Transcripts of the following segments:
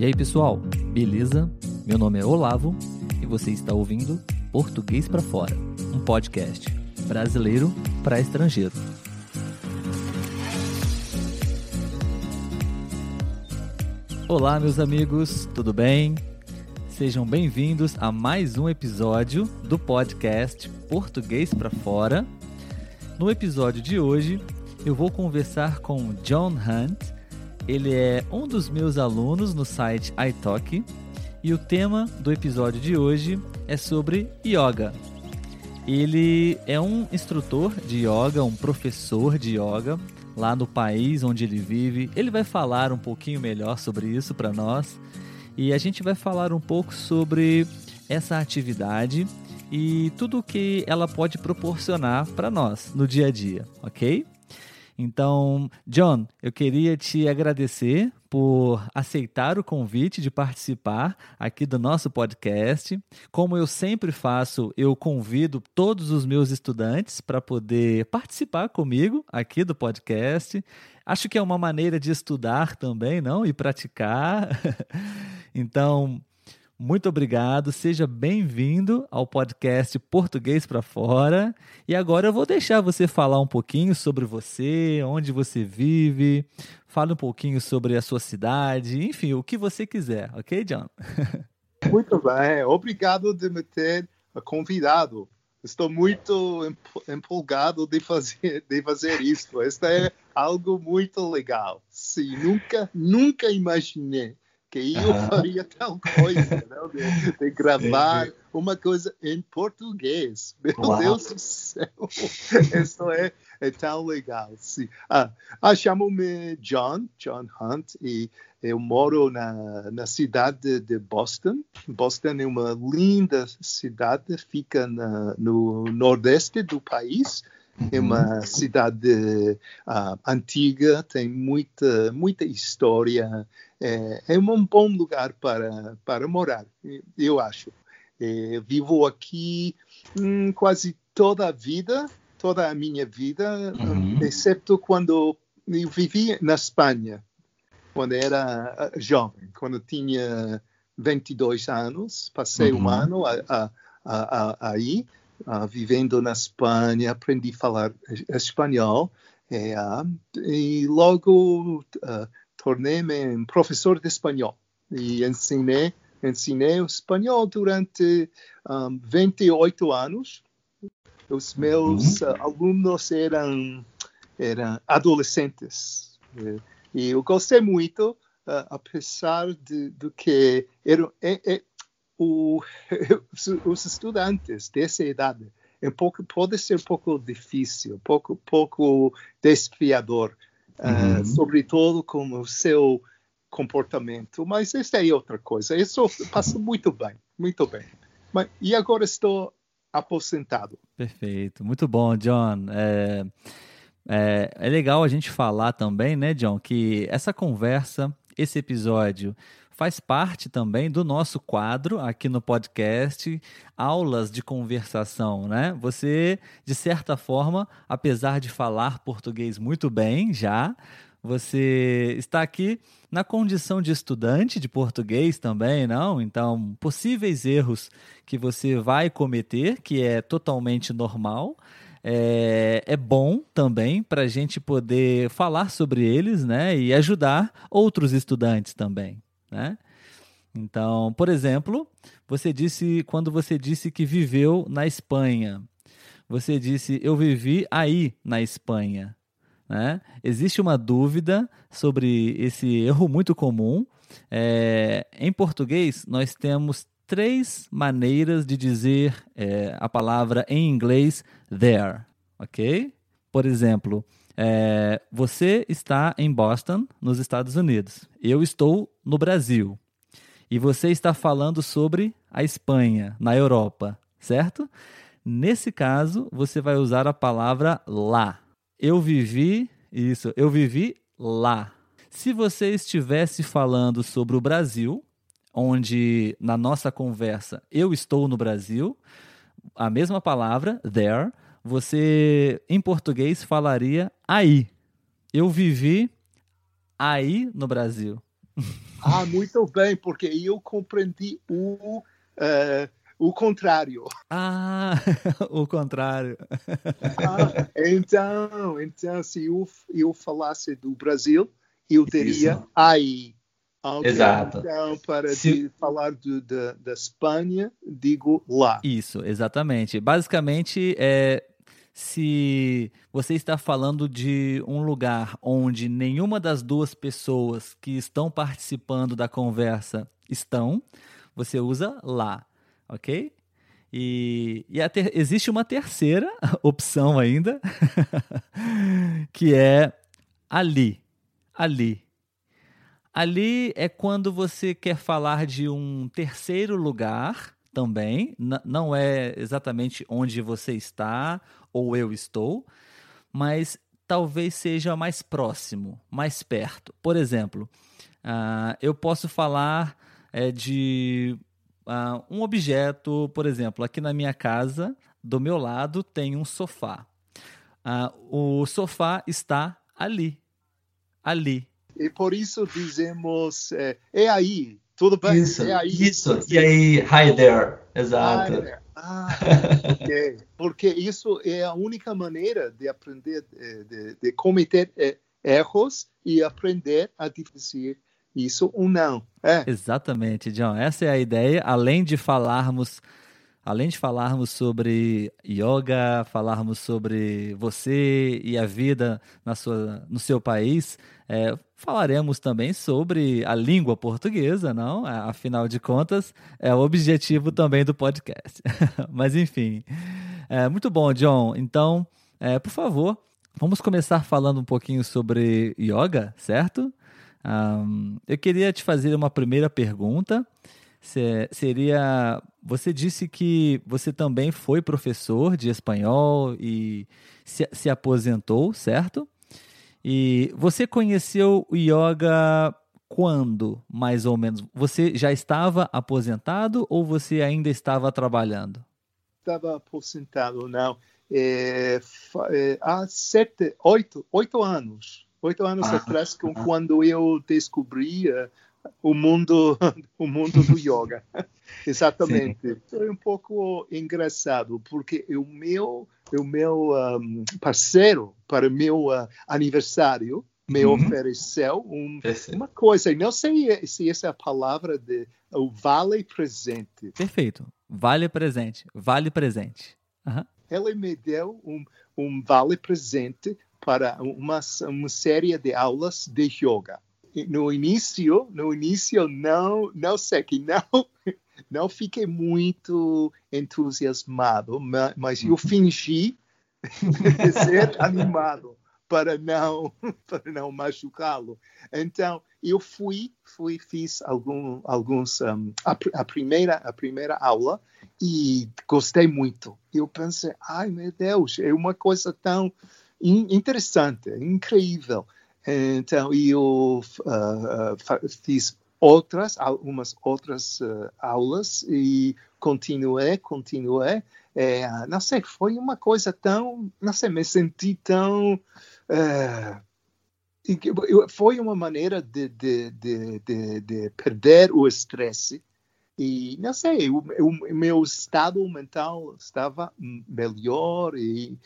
E aí, pessoal, beleza? Meu nome é Olavo e você está ouvindo Português para Fora, um podcast brasileiro para estrangeiro. Olá, meus amigos, tudo bem? Sejam bem-vindos a mais um episódio do podcast Português para Fora. No episódio de hoje, eu vou conversar com John Hunt, ele é um dos meus alunos no site iTalk e o tema do episódio de hoje é sobre yoga. Ele é um instrutor de yoga, um professor de yoga lá no país onde ele vive. Ele vai falar um pouquinho melhor sobre isso para nós e a gente vai falar um pouco sobre essa atividade e tudo o que ela pode proporcionar para nós no dia a dia, ok? Então, John, eu queria te agradecer por aceitar o convite de participar aqui do nosso podcast. Como eu sempre faço, eu convido todos os meus estudantes para poder participar comigo aqui do podcast. Acho que é uma maneira de estudar também, não? E praticar. então, muito obrigado, seja bem-vindo ao podcast Português para Fora. E agora eu vou deixar você falar um pouquinho sobre você, onde você vive, fale um pouquinho sobre a sua cidade, enfim, o que você quiser, ok, John? Muito bem, obrigado de me ter convidado. Estou muito empolgado de fazer, de fazer isso. Isso é algo muito legal. Sim, nunca, nunca imaginei que eu faria tal coisa, não? De, de gravar Entendi. uma coisa em português. Meu Uau. Deus do céu, isso é, é tão legal. Sim. Ah, ah chamo-me John, John Hunt, e eu moro na, na cidade de Boston. Boston é uma linda cidade, fica na, no nordeste do país. É uma uhum. cidade uh, antiga, tem muita, muita história. É, é um bom lugar para, para morar, eu acho. É, vivo aqui hum, quase toda a vida, toda a minha vida, uhum. exceto quando eu vivi na Espanha, quando era ah, jovem, quando tinha 22 anos. Passei uhum. um ano a, a, a, aí uh, vivendo na Espanha, aprendi a falar espanhol é, uh, e logo uh, tornei-me um professor de espanhol e ensinei, ensinei o espanhol durante um, 28 anos. Os meus uhum. alunos eram, eram adolescentes e eu gostei muito, apesar de, de que era, é, é, o, os estudantes dessa idade é um pouco, pode ser um pouco difícil, um pouco, pouco desafiador, ah, uhum. uh, sobretudo com o seu comportamento. Mas isso é outra coisa. Isso passa muito bem, muito bem. Mas, e agora estou aposentado. Perfeito, muito bom, John. É, é, é legal a gente falar também, né, John, que essa conversa, esse episódio faz parte também do nosso quadro aqui no podcast, aulas de conversação, né? Você, de certa forma, apesar de falar português muito bem já, você está aqui na condição de estudante de português também, não? Então, possíveis erros que você vai cometer, que é totalmente normal. É, é, bom também para a gente poder falar sobre eles né, e ajudar outros estudantes também né? Então, por exemplo, você disse quando você disse que viveu na Espanha, você disse eu vivi aí na Espanha, né? Existe uma dúvida sobre esse erro muito comum. É, em português, nós temos três maneiras de dizer é, a palavra em inglês there, ok? Por exemplo, é, você está em Boston, nos Estados Unidos. Eu estou no Brasil. E você está falando sobre a Espanha, na Europa, certo? Nesse caso, você vai usar a palavra lá. Eu vivi, isso, eu vivi lá. Se você estivesse falando sobre o Brasil, onde na nossa conversa eu estou no Brasil, a mesma palavra, there, você em português falaria aí. Eu vivi aí no Brasil. Ah, muito bem, porque eu compreendi o, uh, o contrário. Ah, o contrário. Ah, então, então, se eu, eu falasse do Brasil, eu teria Isso. aí. Okay, Exato. Então, para se... falar do, da, da Espanha, digo lá. Isso, exatamente. Basicamente, é, se você está falando de um lugar onde nenhuma das duas pessoas que estão participando da conversa estão, você usa lá, ok? E, e ter, existe uma terceira opção ainda, que é ali. Ali. Ali é quando você quer falar de um terceiro lugar também, não é exatamente onde você está ou eu estou, mas talvez seja mais próximo, mais perto. Por exemplo, uh, eu posso falar é, de uh, um objeto, por exemplo, aqui na minha casa, do meu lado tem um sofá. Uh, o sofá está ali. Ali. E por isso dizemos, é, é aí, tudo bem? Isso, é aí. isso. E aí, hi there. Exato. Hi there. Ah. Porque isso é a única maneira de aprender, de, de, de cometer é, erros e aprender a diferenciar isso ou não. É. Exatamente, John. Essa é a ideia. Além de falarmos além de falarmos sobre yoga, falarmos sobre você e a vida na sua, no seu país, é, falaremos também sobre a língua portuguesa, não? Afinal de contas, é o objetivo também do podcast. Mas enfim, é, muito bom, John. Então, é, por favor, vamos começar falando um pouquinho sobre yoga, certo? Um, eu queria te fazer uma primeira pergunta seria. Você disse que você também foi professor de espanhol e se, se aposentou, certo? E você conheceu o yoga quando, mais ou menos? Você já estava aposentado ou você ainda estava trabalhando? Estava aposentado, não. É, é, há sete, oito, oito anos. Oito anos ah, atrás, quando eu descobri o mundo, o mundo do yoga. Exatamente. Sim. Foi um pouco engraçado, porque o meu, o meu um, parceiro para o meu uh, aniversário me uhum. ofereceu um, uma coisa, não sei se essa é a palavra de o vale presente. Perfeito. Vale presente. Vale presente. Uhum. Ele me deu um, um vale presente para uma, uma série de aulas de yoga no início, no início não, não sei que não, não fiquei muito entusiasmado, mas eu fingi ser animado para não para não machucá-lo. Então eu fui fui fiz algum, alguns um, a, a, primeira a primeira aula e gostei muito. Eu pensei, ai meu Deus, é uma coisa tão interessante, incrível. Então, eu uh, fiz outras, algumas outras uh, aulas e continuei, continuei. É, não sei, foi uma coisa tão, não sei, me senti tão. Foi uma maneira de, de, de, de perder o estresse e não sei, o, o, meu estado mental estava melhor e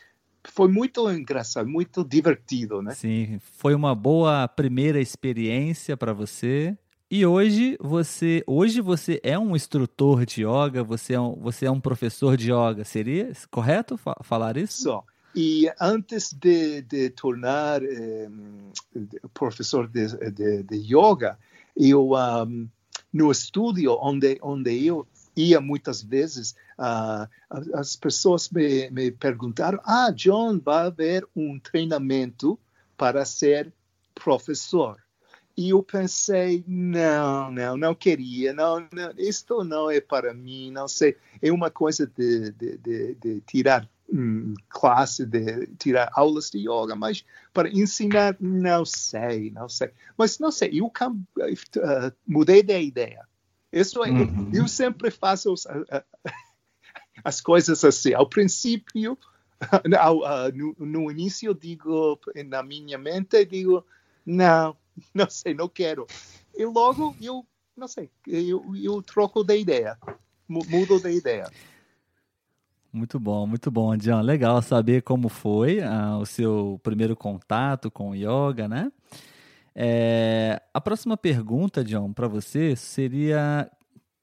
foi muito engraçado, muito divertido, né? Sim, foi uma boa primeira experiência para você. E hoje você, hoje você é um instrutor de yoga, você é um, você é um professor de yoga, seria correto falar isso? Só. E antes de, de tornar eh, professor de, de, de, yoga, eu um, no estúdio onde onde eu ia muitas vezes, uh, as pessoas me, me perguntaram: Ah, John, vai haver um treinamento para ser professor. E eu pensei, não, não, não queria, não, não, isto não é para mim, não sei, é uma coisa de, de, de, de tirar hum, classe, de tirar aulas de yoga, mas para ensinar, não sei, não sei. Mas não sei, eu uh, mudei de ideia. Isso é, uhum. eu sempre faço as, as coisas assim. Ao princípio, ao, uh, no, no, início, digo, na minha mente, digo, não, não sei, não quero. e logo eu, não sei, eu, eu troco de ideia, mudo de ideia. Muito bom, muito bom, John. Legal saber como foi uh, o seu primeiro contato com o yoga, né? É, a próxima pergunta, John, para você seria: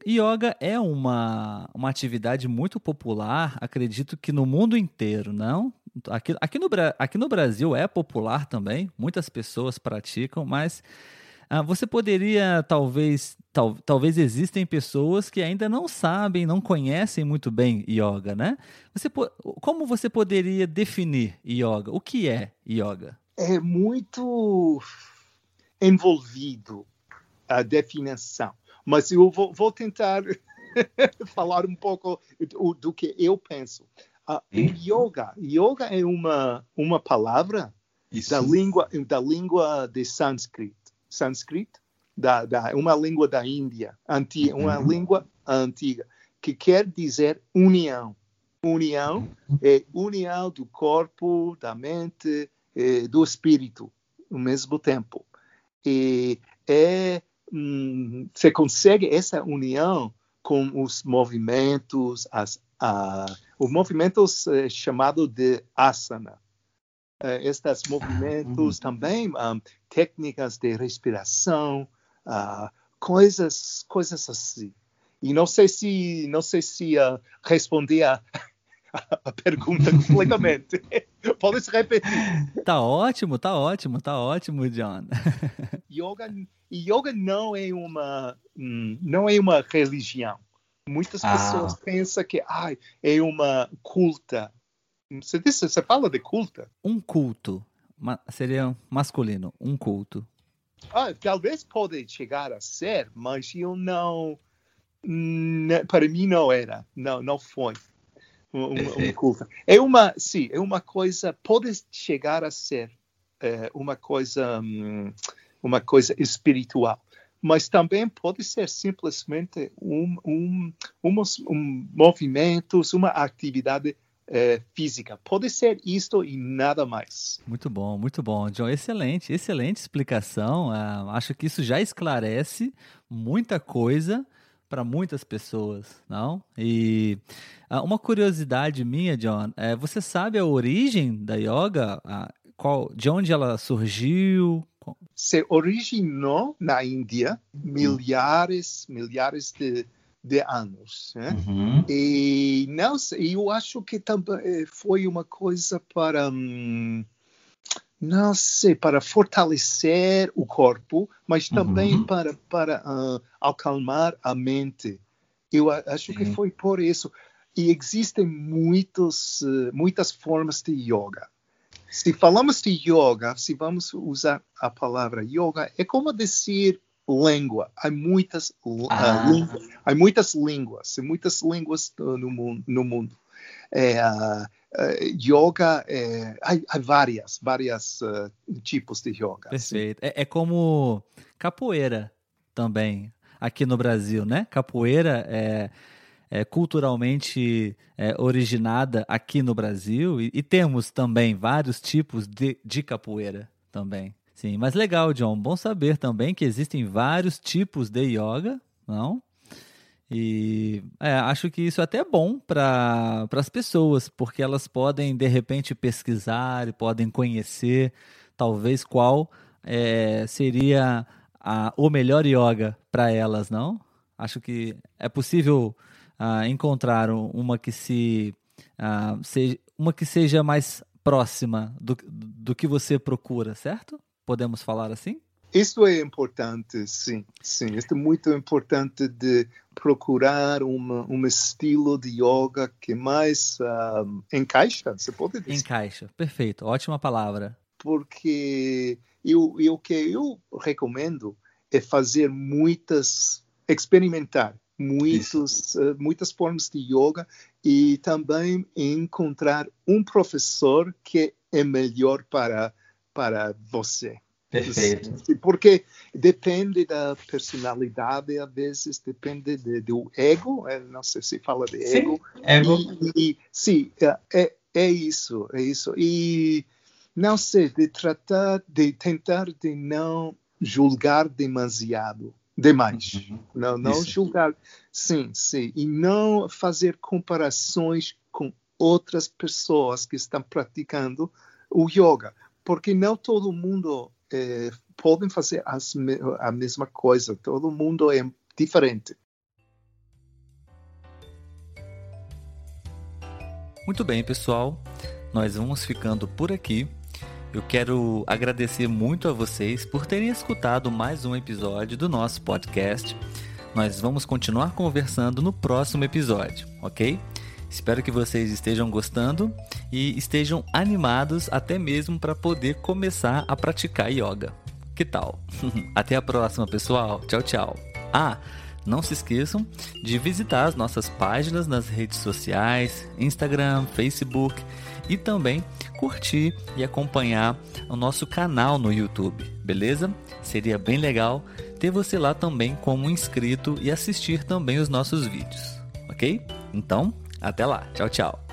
Yoga é uma, uma atividade muito popular, acredito que no mundo inteiro, não? Aqui, aqui, no, aqui no Brasil é popular também, muitas pessoas praticam, mas ah, você poderia, talvez, tal, talvez existem pessoas que ainda não sabem, não conhecem muito bem yoga, né? Você, como você poderia definir yoga? O que é yoga? É muito envolvido a definição, mas eu vou, vou tentar falar um pouco do, do, que eu penso. Uh, yoga, yoga é uma uma palavra Isso. da língua da língua de sânscrito sânscrito, da, da, uma língua da Índia, antiga, uma uhum. língua antiga, que quer dizer união. União é união do corpo, da mente, é, do espírito, ao mesmo tempo. E é, hum, você consegue essa união com os movimentos, as, a, os movimentos é, chamados de asana. É, estes movimentos uhum. também um, técnicas de respiração, uh, coisas, coisas assim. E não sei se não sei se uh, respondi a, a pergunta completamente. Pode se repetir. Tá ótimo, tá ótimo, tá ótimo, John. yoga, yoga não é uma hum, não é uma religião. Muitas ah. pessoas pensam que ah, é uma culta. Você, disse, você fala de culta? Um culto seria masculino, um culto. Ah, talvez pode chegar a ser, mas eu não para mim não era, não, não foi um, um culto. É uma, sim, é uma coisa, pode chegar a ser é, uma coisa, hum, uma coisa espiritual, mas também pode ser simplesmente um, um, um, um movimentos, uma atividade é, física. Pode ser isto e nada mais. Muito bom, muito bom, John. Excelente, excelente explicação. Uh, acho que isso já esclarece muita coisa para muitas pessoas, não? E uh, uma curiosidade minha, John, é, você sabe a origem da yoga? Uh, qual, de onde ela surgiu? Se originou na Índia, milhares, milhares de de anos. Né? Uhum. E não sei, eu acho que também eh, foi uma coisa para, hum, não sei, para fortalecer o corpo, mas também uhum. para, para uh, acalmar a mente. Eu acho que foi por isso. E existem muitos, uh, muitas formas de yoga. Se falamos de yoga, se vamos usar a palavra yoga, é como dizer língua. Há muitas, ah. uh, língua, há muitas línguas, muitas línguas no mundo. No mundo. É, uh, yoga, há, há, várias, várias tipos de yoga. Perfeito. É, é, como capoeira também aqui no Brasil, né? Capoeira é, é culturalmente é, originada aqui no Brasil e, e, temos também vários tipos de, de capoeira também. Sim, mas legal, John. Bom saber também que existem vários tipos de yoga, não? E é, acho que isso é até bom para as pessoas, porque elas podem, de repente, pesquisar e podem conhecer, talvez, qual é, seria a, o melhor yoga para elas, não? Acho que é possível uh, encontrar uma que se, uh, seja, uma que seja mais próxima do, do que você procura, certo? Podemos falar assim? Isso é importante, sim, sim. Isso é muito importante de procurar uma, um estilo de yoga que mais uh, encaixa, você pode dizer. Encaixa, perfeito, ótima palavra. Porque eu, eu, o que eu recomendo é fazer muitas, experimentar muitos, uh, muitas formas de yoga e também encontrar um professor que é melhor para para você. Perfeito. Porque depende da personalidade, às vezes depende de, do ego, eh, não sei se fala de ego. Sim, ego. E, e, sim, é, é, é isso, é isso. E não sei, de tratar, de tentar de não julgar demasiado, demais. Uhum. Não, não Isso. julgar, sim, sim, e não fazer comparações com outras pessoas que estão praticando o yoga, porque não todo mundo eh, pode fazer as a mesma coisa, todo mundo é diferente. Muito bem, pessoal. Nós vamos ficando por aqui. Eu quero agradecer muito a vocês por terem escutado mais um episódio do nosso podcast. Nós vamos continuar conversando no próximo episódio, ok? Espero que vocês estejam gostando e estejam animados até mesmo para poder começar a praticar yoga. Que tal? Até a próxima, pessoal. Tchau, tchau. Ah, não se esqueçam de visitar as nossas páginas nas redes sociais, Instagram, Facebook e também curtir e acompanhar o nosso canal no YouTube, beleza? Seria bem legal ter você lá também como inscrito e assistir também os nossos vídeos, ok? Então, até lá. Tchau, tchau.